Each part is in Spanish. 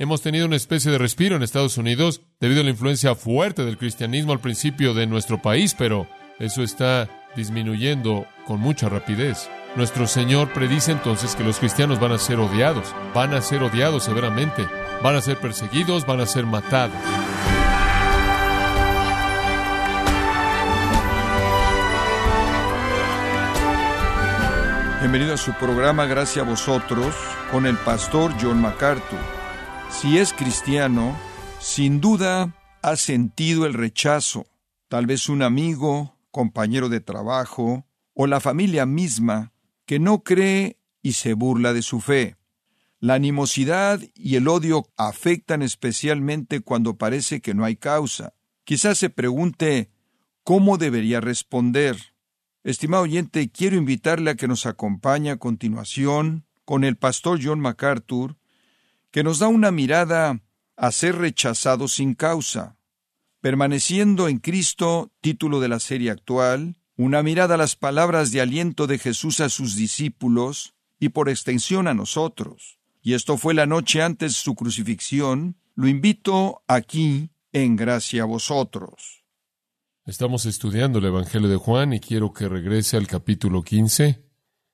Hemos tenido una especie de respiro en Estados Unidos debido a la influencia fuerte del cristianismo al principio de nuestro país, pero eso está disminuyendo con mucha rapidez. Nuestro Señor predice entonces que los cristianos van a ser odiados, van a ser odiados severamente, van a ser perseguidos, van a ser matados. Bienvenido a su programa Gracias a vosotros con el pastor John MacArthur. Si es cristiano, sin duda ha sentido el rechazo. Tal vez un amigo, compañero de trabajo o la familia misma que no cree y se burla de su fe. La animosidad y el odio afectan especialmente cuando parece que no hay causa. Quizás se pregunte cómo debería responder. Estimado oyente, quiero invitarle a que nos acompañe a continuación con el pastor John MacArthur, que nos da una mirada a ser rechazado sin causa. Permaneciendo en Cristo, título de la serie actual, una mirada a las palabras de aliento de Jesús a sus discípulos y por extensión a nosotros. Y esto fue la noche antes de su crucifixión. Lo invito aquí en gracia a vosotros. Estamos estudiando el Evangelio de Juan y quiero que regrese al capítulo 15,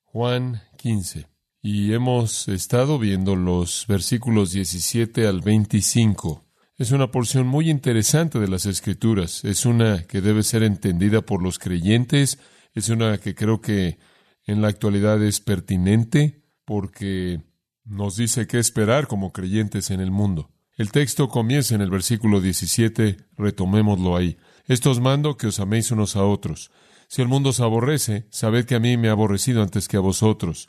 Juan 15. Y hemos estado viendo los versículos 17 al 25. Es una porción muy interesante de las Escrituras. Es una que debe ser entendida por los creyentes. Es una que creo que en la actualidad es pertinente porque nos dice qué esperar como creyentes en el mundo. El texto comienza en el versículo 17, retomémoslo ahí. Esto os mando que os améis unos a otros. Si el mundo os aborrece, sabed que a mí me ha aborrecido antes que a vosotros.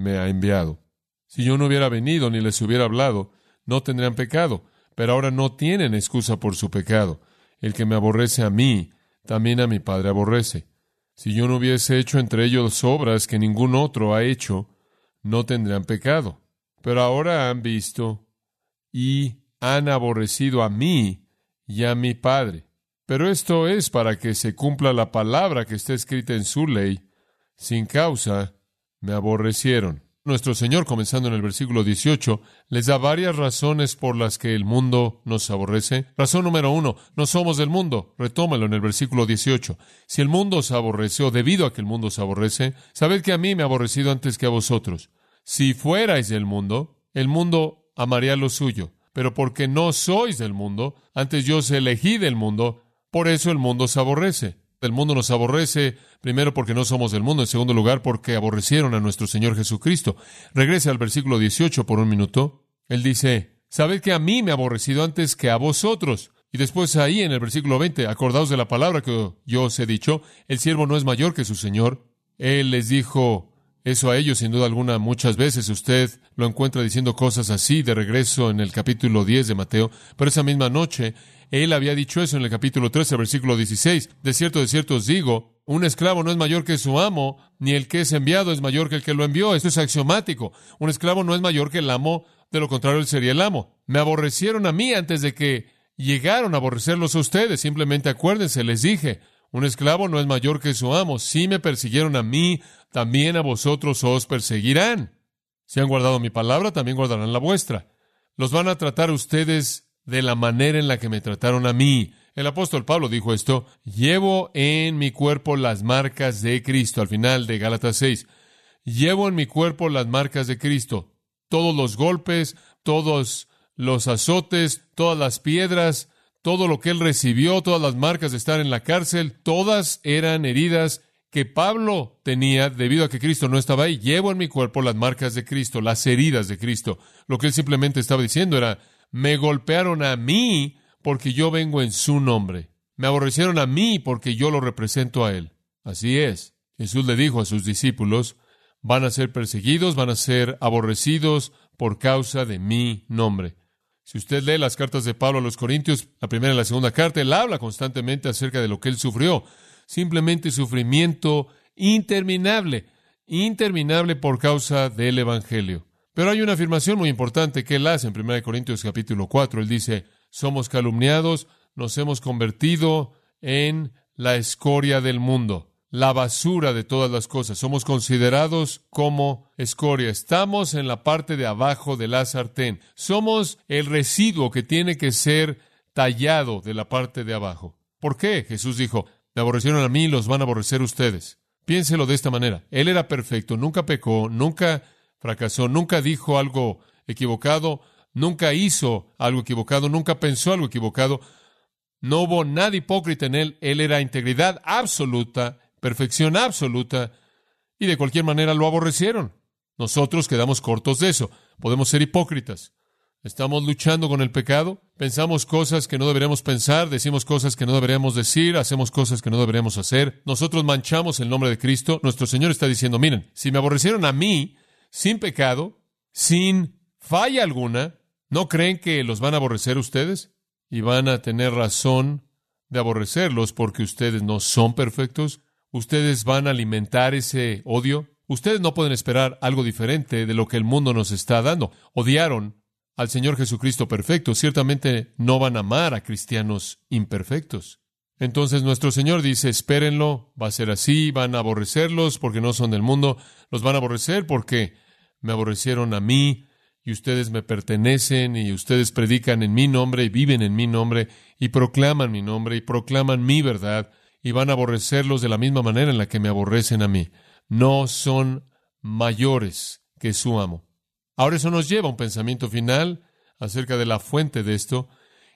me ha enviado. Si yo no hubiera venido ni les hubiera hablado, no tendrían pecado, pero ahora no tienen excusa por su pecado. El que me aborrece a mí, también a mi Padre aborrece. Si yo no hubiese hecho entre ellos obras que ningún otro ha hecho, no tendrían pecado. Pero ahora han visto y han aborrecido a mí y a mi Padre. Pero esto es para que se cumpla la palabra que está escrita en su ley. Sin causa me aborrecieron. Nuestro Señor, comenzando en el versículo 18, les da varias razones por las que el mundo nos aborrece. Razón número uno, no somos del mundo. Retómalo en el versículo 18. Si el mundo os aborrece, o debido a que el mundo os aborrece, sabed que a mí me ha aborrecido antes que a vosotros. Si fuerais del mundo, el mundo amaría lo suyo. Pero porque no sois del mundo, antes yo os elegí del mundo, por eso el mundo os aborrece. El mundo nos aborrece, primero porque no somos del mundo, en segundo lugar porque aborrecieron a nuestro Señor Jesucristo. Regrese al versículo 18 por un minuto. Él dice, sabed que a mí me ha aborrecido antes que a vosotros. Y después ahí en el versículo 20, acordaos de la palabra que yo os he dicho, el siervo no es mayor que su Señor. Él les dijo eso a ellos, sin duda alguna, muchas veces usted lo encuentra diciendo cosas así de regreso en el capítulo 10 de Mateo, pero esa misma noche él había dicho eso en el capítulo 13, versículo 16. De cierto, de cierto os digo, un esclavo no es mayor que su amo, ni el que es enviado es mayor que el que lo envió. Esto es axiomático. Un esclavo no es mayor que el amo, de lo contrario él sería el amo. Me aborrecieron a mí antes de que llegaron a aborrecerlos a ustedes. Simplemente acuérdense, les dije, un esclavo no es mayor que su amo. Si me persiguieron a mí, también a vosotros os perseguirán. Si han guardado mi palabra, también guardarán la vuestra. Los van a tratar ustedes de la manera en la que me trataron a mí. El apóstol Pablo dijo esto, llevo en mi cuerpo las marcas de Cristo, al final de Gálatas 6. Llevo en mi cuerpo las marcas de Cristo. Todos los golpes, todos los azotes, todas las piedras, todo lo que él recibió, todas las marcas de estar en la cárcel, todas eran heridas que Pablo tenía debido a que Cristo no estaba ahí. Llevo en mi cuerpo las marcas de Cristo, las heridas de Cristo. Lo que él simplemente estaba diciendo era, me golpearon a mí porque yo vengo en su nombre. Me aborrecieron a mí porque yo lo represento a él. Así es. Jesús le dijo a sus discípulos, van a ser perseguidos, van a ser aborrecidos por causa de mi nombre. Si usted lee las cartas de Pablo a los Corintios, la primera y la segunda carta, él habla constantemente acerca de lo que él sufrió. Simplemente sufrimiento interminable, interminable por causa del Evangelio. Pero hay una afirmación muy importante que él hace en 1 Corintios capítulo 4. Él dice, somos calumniados, nos hemos convertido en la escoria del mundo, la basura de todas las cosas. Somos considerados como escoria. Estamos en la parte de abajo de la sartén. Somos el residuo que tiene que ser tallado de la parte de abajo. ¿Por qué? Jesús dijo, me aborrecieron a mí, los van a aborrecer ustedes. Piénselo de esta manera. Él era perfecto, nunca pecó, nunca fracasó, nunca dijo algo equivocado, nunca hizo algo equivocado, nunca pensó algo equivocado. No hubo nada hipócrita en él. Él era integridad absoluta, perfección absoluta, y de cualquier manera lo aborrecieron. Nosotros quedamos cortos de eso. Podemos ser hipócritas. Estamos luchando con el pecado, pensamos cosas que no deberíamos pensar, decimos cosas que no deberíamos decir, hacemos cosas que no deberíamos hacer. Nosotros manchamos el nombre de Cristo. Nuestro Señor está diciendo, miren, si me aborrecieron a mí, sin pecado, sin falla alguna, ¿no creen que los van a aborrecer ustedes? Y van a tener razón de aborrecerlos porque ustedes no son perfectos. Ustedes van a alimentar ese odio. Ustedes no pueden esperar algo diferente de lo que el mundo nos está dando. Odiaron al Señor Jesucristo perfecto, ciertamente no van a amar a cristianos imperfectos. Entonces nuestro Señor dice, espérenlo, va a ser así, van a aborrecerlos porque no son del mundo, los van a aborrecer porque me aborrecieron a mí y ustedes me pertenecen y ustedes predican en mi nombre y viven en mi nombre y proclaman mi nombre y proclaman mi verdad y van a aborrecerlos de la misma manera en la que me aborrecen a mí. No son mayores que su amo. Ahora eso nos lleva a un pensamiento final acerca de la fuente de esto,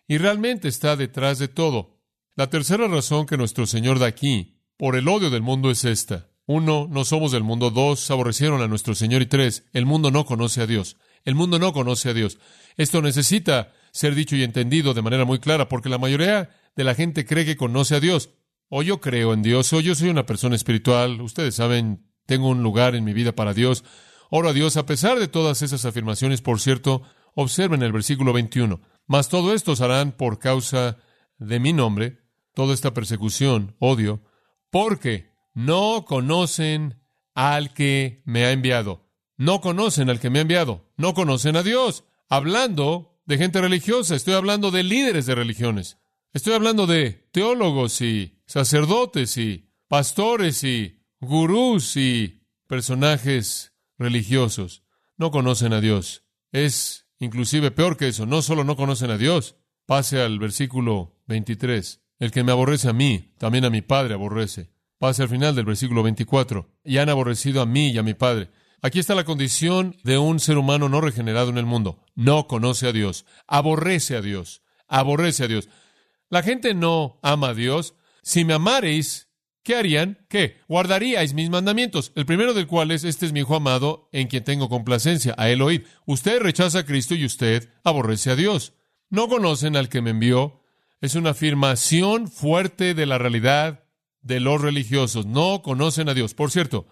y realmente está detrás de todo. La tercera razón que nuestro Señor da aquí por el odio del mundo es esta. Uno, no somos del mundo. Dos, aborrecieron a nuestro Señor. Y tres, el mundo no conoce a Dios. El mundo no conoce a Dios. Esto necesita ser dicho y entendido de manera muy clara, porque la mayoría de la gente cree que conoce a Dios. O yo creo en Dios, o yo soy una persona espiritual. Ustedes saben, tengo un lugar en mi vida para Dios. Oro a Dios a pesar de todas esas afirmaciones, por cierto, observen el versículo 21. Mas todo esto os harán por causa de mi nombre, toda esta persecución, odio, porque no conocen al que me ha enviado. No conocen al que me ha enviado. No conocen a Dios. Hablando de gente religiosa, estoy hablando de líderes de religiones. Estoy hablando de teólogos y sacerdotes y pastores y gurús y personajes religiosos. No conocen a Dios. Es inclusive peor que eso. No solo no conocen a Dios. Pase al versículo 23. El que me aborrece a mí, también a mi Padre aborrece. Pase al final del versículo 24. Y han aborrecido a mí y a mi Padre. Aquí está la condición de un ser humano no regenerado en el mundo. No conoce a Dios. Aborrece a Dios. Aborrece a Dios. La gente no ama a Dios. Si me amareis, ¿qué harían? ¿Qué? Guardaríais mis mandamientos. El primero del cual es, este es mi hijo amado, en quien tengo complacencia, a él oíd. Usted rechaza a Cristo y usted aborrece a Dios. No conocen al que me envió. Es una afirmación fuerte de la realidad de los religiosos. No conocen a Dios. Por cierto,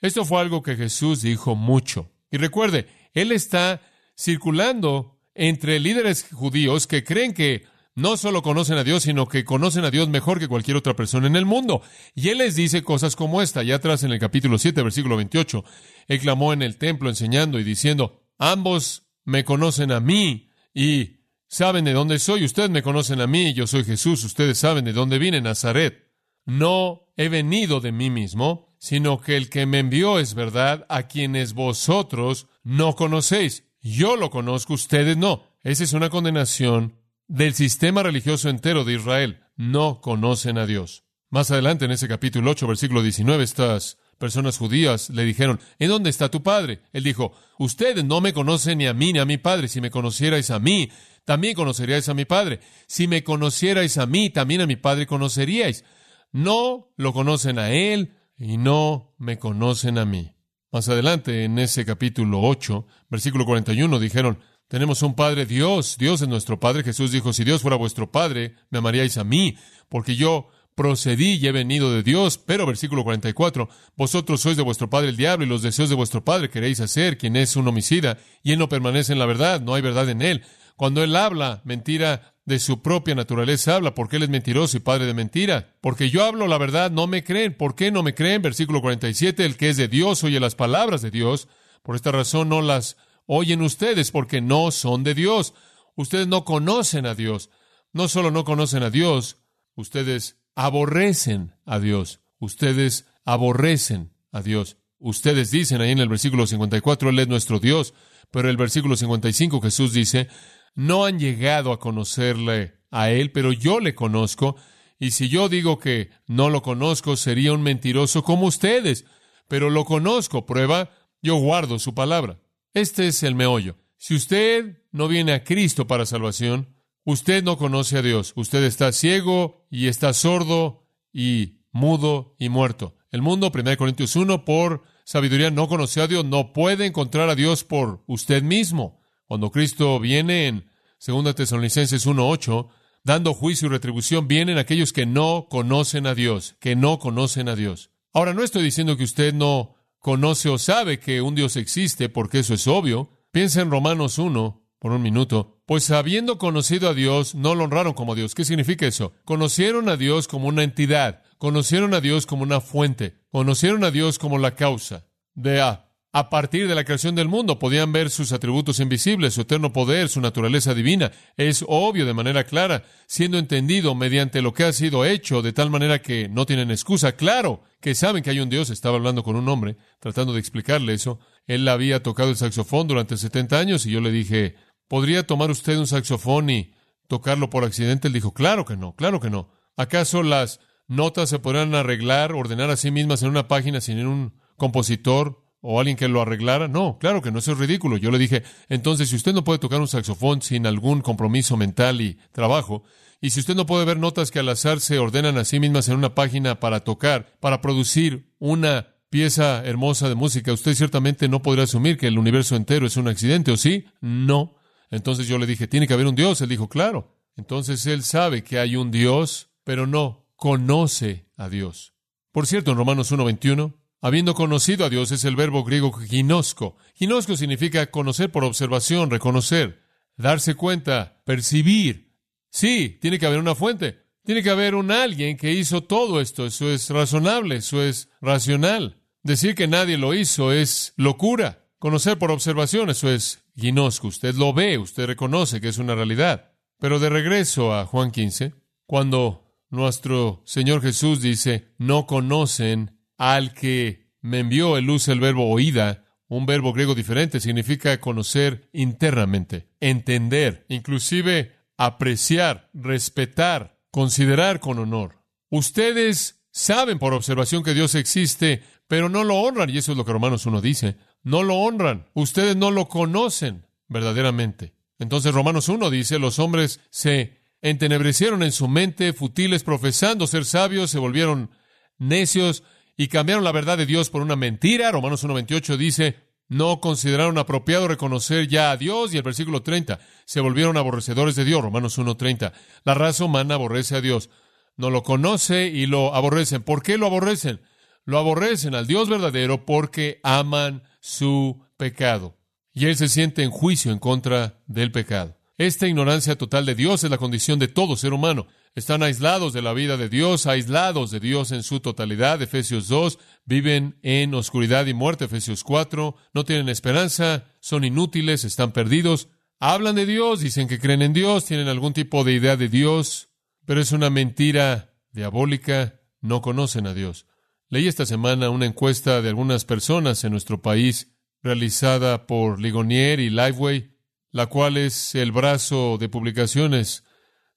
esto fue algo que Jesús dijo mucho. Y recuerde, Él está circulando entre líderes judíos que creen que no solo conocen a Dios, sino que conocen a Dios mejor que cualquier otra persona en el mundo. Y Él les dice cosas como esta, ya atrás en el capítulo 7, versículo 28. Él clamó en el templo enseñando y diciendo, ambos me conocen a mí y saben de dónde soy, ustedes me conocen a mí, yo soy Jesús, ustedes saben de dónde vine, Nazaret. No he venido de mí mismo, sino que el que me envió es verdad, a quienes vosotros no conocéis. Yo lo conozco, ustedes no. Esa es una condenación del sistema religioso entero de Israel. No conocen a Dios. Más adelante, en ese capítulo 8, versículo 19, estas personas judías le dijeron, ¿en dónde está tu padre? Él dijo, ustedes no me conocen ni a mí ni a mi padre. Si me conocierais a mí, también conoceríais a mi padre. Si me conocierais a mí, también a mi padre conoceríais. No lo conocen a él y no me conocen a mí. Más adelante, en ese capítulo 8, versículo 41, dijeron, tenemos un Padre Dios, Dios es nuestro Padre. Jesús dijo, si Dios fuera vuestro Padre, me amaríais a mí, porque yo procedí y he venido de Dios. Pero versículo 44, vosotros sois de vuestro Padre el diablo y los deseos de vuestro Padre queréis hacer, quien es un homicida, y él no permanece en la verdad, no hay verdad en él. Cuando Él habla mentira de su propia naturaleza habla, porque Él es mentiroso y padre de mentira. Porque yo hablo la verdad, no me creen. ¿Por qué no me creen? Versículo 47, el que es de Dios oye las palabras de Dios. Por esta razón no las oyen ustedes, porque no son de Dios. Ustedes no conocen a Dios. No solo no conocen a Dios, ustedes aborrecen a Dios. Ustedes aborrecen a Dios. Ustedes dicen ahí en el versículo 54, Él es nuestro Dios, pero el versículo 55 Jesús dice, no han llegado a conocerle a Él, pero yo le conozco, y si yo digo que no lo conozco, sería un mentiroso como ustedes, pero lo conozco, prueba, yo guardo su palabra. Este es el meollo. Si usted no viene a Cristo para salvación, usted no conoce a Dios, usted está ciego y está sordo y mudo y muerto. El mundo, 1 Corintios 1, por sabiduría no conoció a Dios, no puede encontrar a Dios por usted mismo. Cuando Cristo viene en 2 Tesalonicenses 1.8, dando juicio y retribución, vienen aquellos que no conocen a Dios, que no conocen a Dios. Ahora, no estoy diciendo que usted no conoce o sabe que un Dios existe, porque eso es obvio. Piensa en Romanos 1, por un minuto. Pues habiendo conocido a Dios, no lo honraron como Dios. ¿Qué significa eso? Conocieron a Dios como una entidad, conocieron a Dios como una fuente, conocieron a Dios como la causa. De A. A partir de la creación del mundo podían ver sus atributos invisibles, su eterno poder, su naturaleza divina. Es obvio de manera clara, siendo entendido mediante lo que ha sido hecho, de tal manera que no tienen excusa. Claro que saben que hay un Dios. Estaba hablando con un hombre, tratando de explicarle eso. Él había tocado el saxofón durante 70 años y yo le dije, ¿podría tomar usted un saxofón y tocarlo por accidente? Él dijo, claro que no, claro que no. ¿Acaso las notas se podrán arreglar, ordenar a sí mismas en una página sin un compositor o alguien que lo arreglara. No, claro que no, eso es ridículo. Yo le dije, entonces, si usted no puede tocar un saxofón sin algún compromiso mental y trabajo, y si usted no puede ver notas que al azar se ordenan a sí mismas en una página para tocar, para producir una pieza hermosa de música, usted ciertamente no podrá asumir que el universo entero es un accidente, ¿o sí? No. Entonces yo le dije, tiene que haber un Dios. Él dijo, claro. Entonces él sabe que hay un Dios, pero no conoce a Dios. Por cierto, en Romanos 1.21, Habiendo conocido a Dios es el verbo griego ginosco. Ginosco significa conocer por observación, reconocer, darse cuenta, percibir. Sí, tiene que haber una fuente. Tiene que haber un alguien que hizo todo esto. Eso es razonable, eso es racional. Decir que nadie lo hizo es locura. Conocer por observación, eso es ginosco. Usted lo ve, usted reconoce que es una realidad. Pero de regreso a Juan 15, cuando nuestro Señor Jesús dice, no conocen al que me envió, él usa el verbo oída, un verbo griego diferente, significa conocer internamente, entender, inclusive apreciar, respetar, considerar con honor. Ustedes saben por observación que Dios existe, pero no lo honran, y eso es lo que Romanos 1 dice. No lo honran, ustedes no lo conocen verdaderamente. Entonces Romanos 1 dice, los hombres se entenebrecieron en su mente, futiles profesando ser sabios, se volvieron necios, y cambiaron la verdad de Dios por una mentira. Romanos 1.28 dice, no consideraron apropiado reconocer ya a Dios. Y el versículo 30, se volvieron aborrecedores de Dios. Romanos 1.30, la raza humana aborrece a Dios. No lo conoce y lo aborrecen. ¿Por qué lo aborrecen? Lo aborrecen al Dios verdadero porque aman su pecado. Y Él se siente en juicio en contra del pecado. Esta ignorancia total de Dios es la condición de todo ser humano. Están aislados de la vida de Dios, aislados de Dios en su totalidad. Efesios 2, viven en oscuridad y muerte. Efesios 4, no tienen esperanza, son inútiles, están perdidos. Hablan de Dios, dicen que creen en Dios, tienen algún tipo de idea de Dios, pero es una mentira diabólica, no conocen a Dios. Leí esta semana una encuesta de algunas personas en nuestro país realizada por Ligonier y Liveway, la cual es el brazo de publicaciones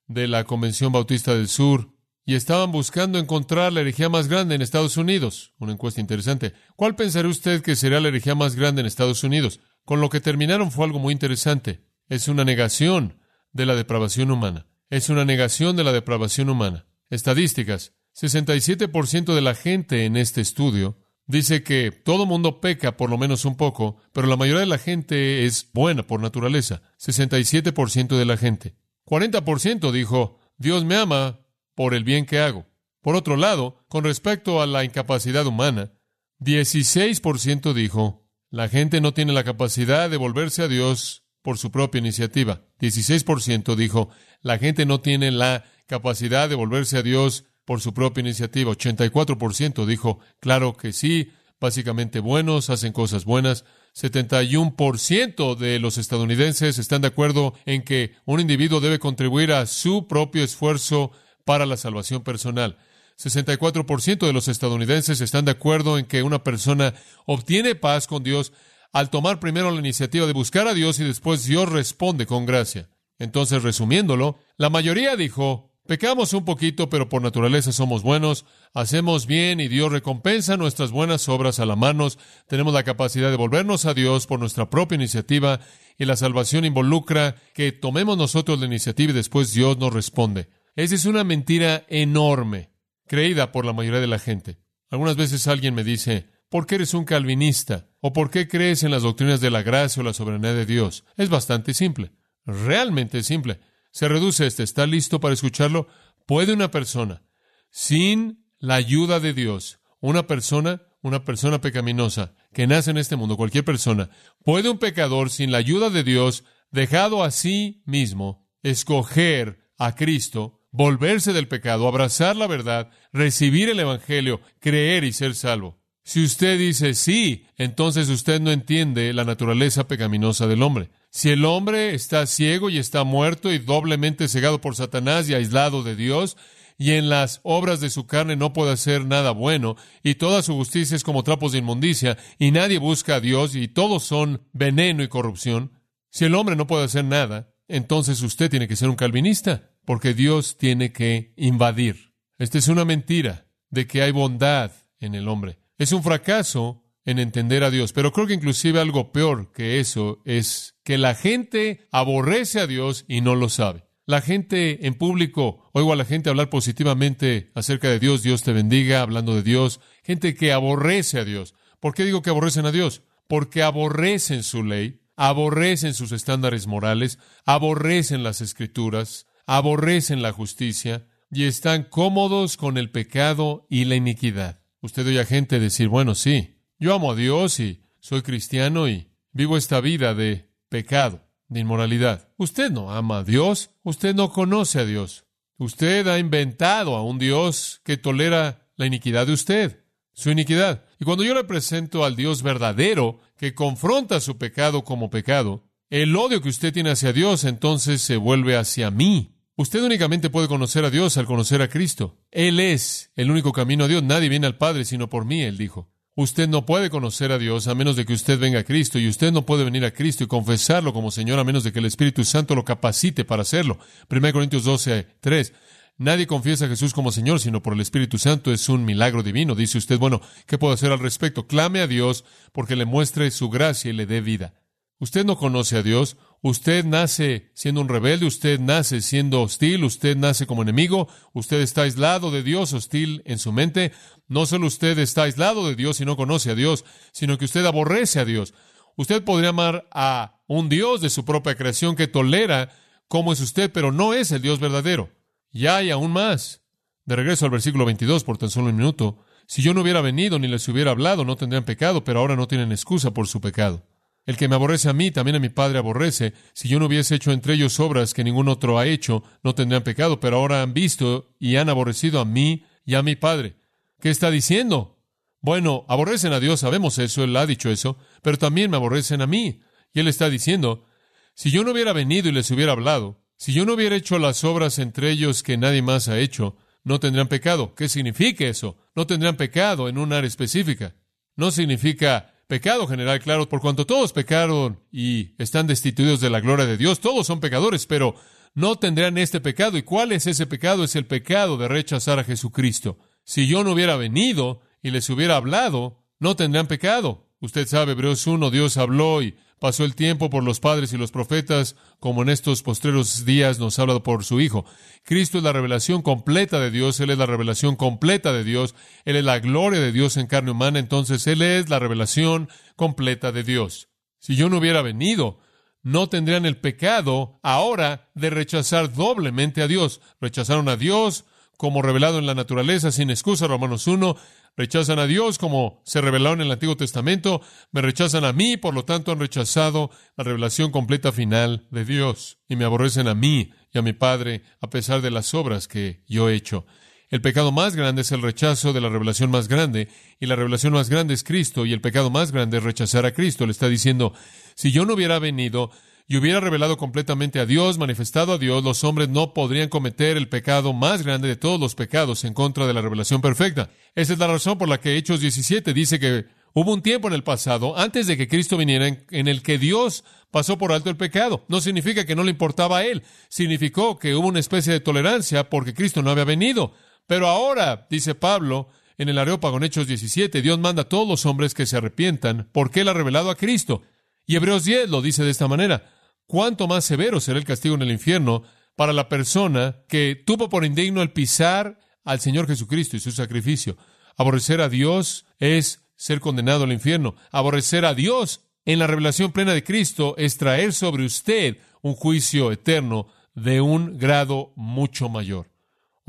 de la Convención Bautista del Sur y estaban buscando encontrar la herejía más grande en Estados Unidos. Una encuesta interesante. ¿Cuál pensaría usted que sería la herejía más grande en Estados Unidos? Con lo que terminaron fue algo muy interesante. Es una negación de la depravación humana. Es una negación de la depravación humana. Estadísticas. 67% de la gente en este estudio dice que todo mundo peca por lo menos un poco, pero la mayoría de la gente es buena por naturaleza. 67% de la gente. 40% dijo, Dios me ama por el bien que hago. Por otro lado, con respecto a la incapacidad humana, 16% dijo, la gente no tiene la capacidad de volverse a Dios por su propia iniciativa. 16% dijo, la gente no tiene la capacidad de volverse a Dios por su propia iniciativa. 84% dijo, claro que sí, básicamente buenos, hacen cosas buenas. 71% de los estadounidenses están de acuerdo en que un individuo debe contribuir a su propio esfuerzo para la salvación personal. 64% de los estadounidenses están de acuerdo en que una persona obtiene paz con Dios al tomar primero la iniciativa de buscar a Dios y después Dios responde con gracia. Entonces, resumiéndolo, la mayoría dijo, pecamos un poquito, pero por naturaleza somos buenos, hacemos bien y Dios recompensa nuestras buenas obras al amarnos, tenemos la capacidad de volvernos a Dios por nuestra propia iniciativa y la salvación involucra que tomemos nosotros la iniciativa y después Dios nos responde. Esa es una mentira enorme, creída por la mayoría de la gente. Algunas veces alguien me dice, ¿por qué eres un calvinista? ¿O por qué crees en las doctrinas de la gracia o la soberanía de Dios? Es bastante simple, realmente simple. Se reduce este, ¿está listo para escucharlo? ¿Puede una persona, sin la ayuda de Dios, una persona, una persona pecaminosa que nace en este mundo, cualquier persona, puede un pecador sin la ayuda de Dios, dejado a sí mismo, escoger a Cristo, volverse del pecado, abrazar la verdad, recibir el Evangelio, creer y ser salvo. Si usted dice sí, entonces usted no entiende la naturaleza pecaminosa del hombre. Si el hombre está ciego y está muerto y doblemente cegado por Satanás y aislado de Dios, y en las obras de su carne no puede hacer nada bueno, y toda su justicia es como trapos de inmundicia, y nadie busca a Dios, y todos son veneno y corrupción, si el hombre no puede hacer nada, entonces usted tiene que ser un calvinista, porque Dios tiene que invadir. Esta es una mentira de que hay bondad en el hombre. Es un fracaso en entender a Dios, pero creo que inclusive algo peor que eso es que la gente aborrece a Dios y no lo sabe. La gente en público, oigo a la gente hablar positivamente acerca de Dios, Dios te bendiga, hablando de Dios, gente que aborrece a Dios. ¿Por qué digo que aborrecen a Dios? Porque aborrecen su ley, aborrecen sus estándares morales, aborrecen las escrituras, aborrecen la justicia y están cómodos con el pecado y la iniquidad. Usted oye a gente decir, bueno, sí, yo amo a Dios y soy cristiano y vivo esta vida de pecado, de inmoralidad. Usted no ama a Dios, usted no conoce a Dios. Usted ha inventado a un Dios que tolera la iniquidad de usted, su iniquidad. Y cuando yo le presento al Dios verdadero que confronta su pecado como pecado, el odio que usted tiene hacia Dios entonces se vuelve hacia mí. Usted únicamente puede conocer a Dios al conocer a Cristo. Él es el único camino a Dios. Nadie viene al Padre sino por mí, él dijo. Usted no puede conocer a Dios a menos de que usted venga a Cristo y usted no puede venir a Cristo y confesarlo como Señor a menos de que el Espíritu Santo lo capacite para hacerlo. 1 Corintios 12, 3. Nadie confiesa a Jesús como Señor sino por el Espíritu Santo. Es un milagro divino. Dice usted, bueno, ¿qué puedo hacer al respecto? Clame a Dios porque le muestre su gracia y le dé vida. Usted no conoce a Dios, usted nace siendo un rebelde, usted nace siendo hostil, usted nace como enemigo, usted está aislado de Dios, hostil en su mente. No solo usted está aislado de Dios y no conoce a Dios, sino que usted aborrece a Dios. Usted podría amar a un Dios de su propia creación que tolera cómo es usted, pero no es el Dios verdadero. Y hay aún más. De regreso al versículo 22, por tan solo un minuto. Si yo no hubiera venido ni les hubiera hablado, no tendrían pecado, pero ahora no tienen excusa por su pecado. El que me aborrece a mí, también a mi Padre aborrece. Si yo no hubiese hecho entre ellos obras que ningún otro ha hecho, no tendrían pecado, pero ahora han visto y han aborrecido a mí y a mi Padre. ¿Qué está diciendo? Bueno, aborrecen a Dios, sabemos eso, Él ha dicho eso, pero también me aborrecen a mí. Y Él está diciendo, si yo no hubiera venido y les hubiera hablado, si yo no hubiera hecho las obras entre ellos que nadie más ha hecho, no tendrán pecado. ¿Qué significa eso? No tendrán pecado en un área específica. No significa pecado general, claro, por cuanto todos pecaron y están destituidos de la gloria de Dios, todos son pecadores, pero no tendrán este pecado. ¿Y cuál es ese pecado? Es el pecado de rechazar a Jesucristo. Si yo no hubiera venido y les hubiera hablado, no tendrán pecado. Usted sabe, Hebreos 1, Dios habló y pasó el tiempo por los padres y los profetas, como en estos postreros días nos ha hablado por su Hijo. Cristo es la revelación completa de Dios, Él es la revelación completa de Dios, Él es la gloria de Dios en carne humana, entonces Él es la revelación completa de Dios. Si yo no hubiera venido, no tendrían el pecado ahora de rechazar doblemente a Dios. Rechazaron a Dios como revelado en la naturaleza, sin excusa, Romanos 1, rechazan a Dios como se revelaron en el Antiguo Testamento, me rechazan a mí, por lo tanto han rechazado la revelación completa final de Dios, y me aborrecen a mí y a mi Padre, a pesar de las obras que yo he hecho. El pecado más grande es el rechazo de la revelación más grande, y la revelación más grande es Cristo, y el pecado más grande es rechazar a Cristo. Le está diciendo, si yo no hubiera venido y hubiera revelado completamente a Dios, manifestado a Dios, los hombres no podrían cometer el pecado más grande de todos los pecados en contra de la revelación perfecta. Esa es la razón por la que Hechos 17 dice que hubo un tiempo en el pasado, antes de que Cristo viniera, en, el que Dios pasó por alto el pecado. No significa que no le importaba a él, significó que hubo una especie de tolerancia porque Cristo no había venido. Pero ahora, dice Pablo, en el Areópago en Hechos 17, Dios manda a todos los hombres que se arrepientan porque Él ha revelado a Cristo. Y Hebreos 10 lo dice de esta manera. ¿Cuánto más severo será el castigo en el infierno para la persona que tuvo por indigno el pisar al Señor Jesucristo y su sacrificio? Aborrecer a Dios es ser condenado al infierno. Aborrecer a Dios en la revelación plena de Cristo es traer sobre usted un juicio eterno de un grado mucho mayor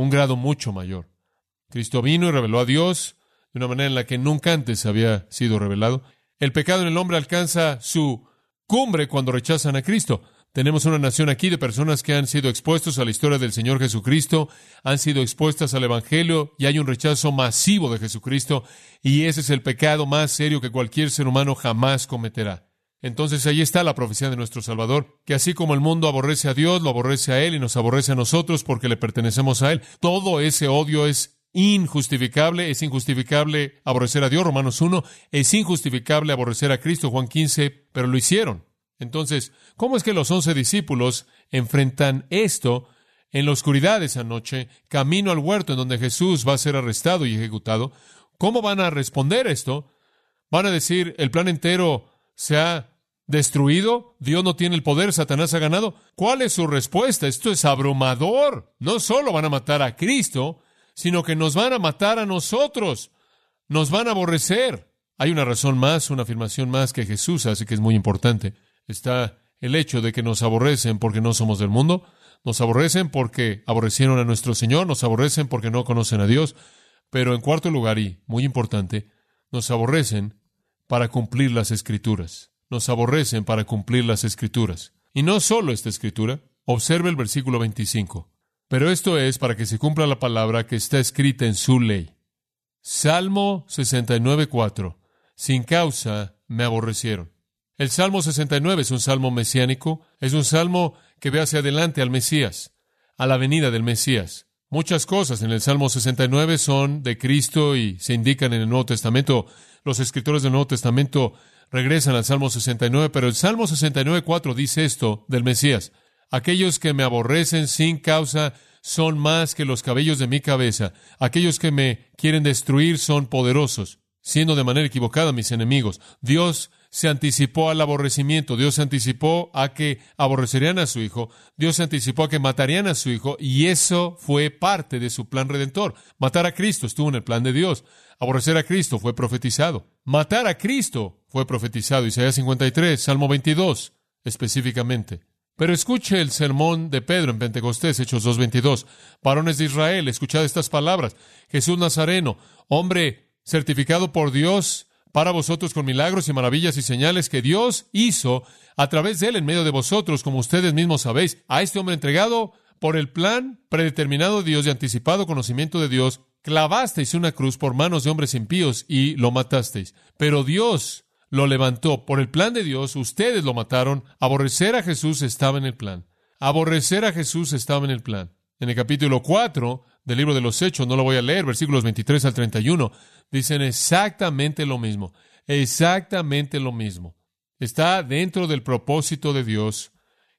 un grado mucho mayor. Cristo vino y reveló a Dios de una manera en la que nunca antes había sido revelado. El pecado en el hombre alcanza su cumbre cuando rechazan a Cristo. Tenemos una nación aquí de personas que han sido expuestos a la historia del Señor Jesucristo, han sido expuestas al Evangelio y hay un rechazo masivo de Jesucristo y ese es el pecado más serio que cualquier ser humano jamás cometerá. Entonces ahí está la profecía de nuestro Salvador, que así como el mundo aborrece a Dios, lo aborrece a Él y nos aborrece a nosotros porque le pertenecemos a Él. Todo ese odio es injustificable, es injustificable aborrecer a Dios, Romanos 1, es injustificable aborrecer a Cristo, Juan 15, pero lo hicieron. Entonces, ¿cómo es que los once discípulos enfrentan esto en la oscuridad esa noche, camino al huerto en donde Jesús va a ser arrestado y ejecutado? ¿Cómo van a responder esto? ¿Van a decir el plan entero se ha destruido? ¿Dios no tiene el poder? ¿Satanás ha ganado? ¿Cuál es su respuesta? Esto es abrumador. No solo van a matar a Cristo, sino que nos van a matar a nosotros. Nos van a aborrecer. Hay una razón más, una afirmación más que Jesús hace que es muy importante. Está el hecho de que nos aborrecen porque no somos del mundo. Nos aborrecen porque aborrecieron a nuestro Señor. Nos aborrecen porque no conocen a Dios. Pero en cuarto lugar, y muy importante, nos aborrecen para cumplir las escrituras. Nos aborrecen para cumplir las escrituras. Y no solo esta escritura, observe el versículo 25. Pero esto es para que se cumpla la palabra que está escrita en su ley. Salmo 69.4. Sin causa me aborrecieron. El Salmo 69 es un salmo mesiánico, es un salmo que ve hacia adelante al Mesías, a la venida del Mesías. Muchas cosas en el Salmo 69 son de Cristo y se indican en el Nuevo Testamento los escritores del Nuevo Testamento regresan al Salmo 69, pero el Salmo 69.4 dice esto del Mesías. Aquellos que me aborrecen sin causa son más que los cabellos de mi cabeza. Aquellos que me quieren destruir son poderosos, siendo de manera equivocada mis enemigos. Dios se anticipó al aborrecimiento, Dios se anticipó a que aborrecerían a su hijo, Dios se anticipó a que matarían a su hijo, y eso fue parte de su plan redentor. Matar a Cristo estuvo en el plan de Dios. Aborrecer a Cristo fue profetizado. Matar a Cristo fue profetizado. Isaías 53, Salmo 22, específicamente. Pero escuche el sermón de Pedro en Pentecostés, Hechos 2.22. Varones de Israel, escuchad estas palabras. Jesús Nazareno, hombre certificado por Dios para vosotros con milagros y maravillas y señales que Dios hizo a través de él en medio de vosotros, como ustedes mismos sabéis, a este hombre entregado por el plan predeterminado de Dios y anticipado conocimiento de Dios, clavasteis una cruz por manos de hombres impíos y lo matasteis. Pero Dios lo levantó. Por el plan de Dios, ustedes lo mataron. Aborrecer a Jesús estaba en el plan. Aborrecer a Jesús estaba en el plan. En el capítulo 4 del libro de los Hechos, no lo voy a leer, versículos 23 al 31, dicen exactamente lo mismo. Exactamente lo mismo. Está dentro del propósito de Dios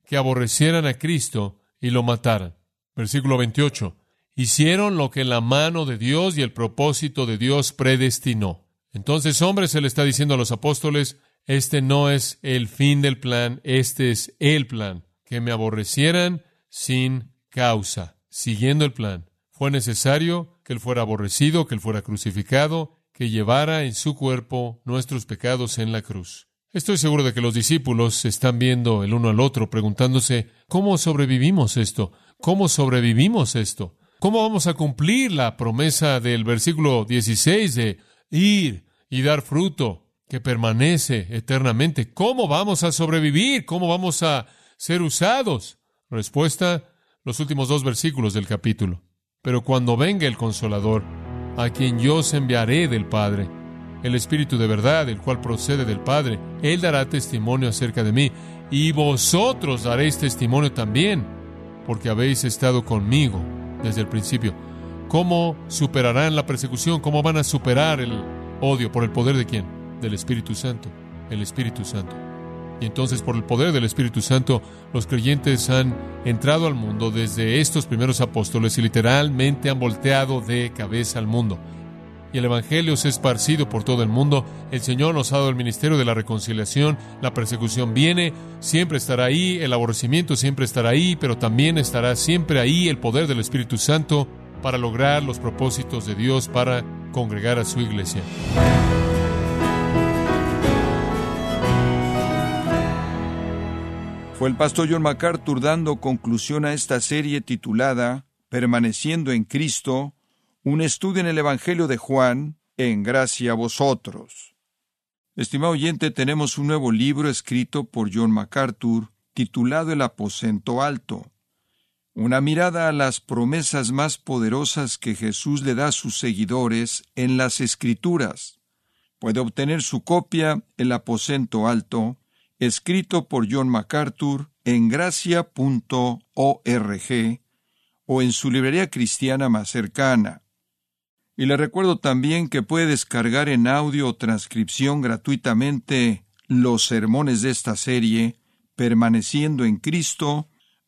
que aborrecieran a Cristo y lo mataran. Versículo 28 hicieron lo que la mano de Dios y el propósito de Dios predestinó. Entonces, hombre, se le está diciendo a los apóstoles, este no es el fin del plan, este es el plan, que me aborrecieran sin causa, siguiendo el plan. Fue necesario que él fuera aborrecido, que él fuera crucificado, que llevara en su cuerpo nuestros pecados en la cruz. Estoy seguro de que los discípulos están viendo el uno al otro, preguntándose, ¿cómo sobrevivimos esto? ¿Cómo sobrevivimos esto? ¿Cómo vamos a cumplir la promesa del versículo 16 de ir y dar fruto que permanece eternamente? ¿Cómo vamos a sobrevivir? ¿Cómo vamos a ser usados? Respuesta, los últimos dos versículos del capítulo. Pero cuando venga el consolador, a quien yo os enviaré del Padre, el Espíritu de verdad, el cual procede del Padre, Él dará testimonio acerca de mí, y vosotros daréis testimonio también, porque habéis estado conmigo desde el principio. ¿Cómo superarán la persecución? ¿Cómo van a superar el odio? ¿Por el poder de quién? Del Espíritu Santo. El Espíritu Santo. Y entonces por el poder del Espíritu Santo, los creyentes han entrado al mundo desde estos primeros apóstoles y literalmente han volteado de cabeza al mundo y el Evangelio se ha esparcido por todo el mundo. El Señor nos ha dado el ministerio de la reconciliación. La persecución viene, siempre estará ahí, el aborrecimiento siempre estará ahí, pero también estará siempre ahí el poder del Espíritu Santo para lograr los propósitos de Dios para congregar a su iglesia. Fue el pastor John MacArthur dando conclusión a esta serie titulada Permaneciendo en Cristo, un estudio en el Evangelio de Juan, en gracia a vosotros. Estimado oyente, tenemos un nuevo libro escrito por John MacArthur, titulado El aposento alto. Una mirada a las promesas más poderosas que Jesús le da a sus seguidores en las Escrituras. Puede obtener su copia El aposento alto, escrito por John MacArthur en gracia.org o en su librería cristiana más cercana. Y le recuerdo también que puede descargar en audio o transcripción gratuitamente los sermones de esta serie, permaneciendo en Cristo,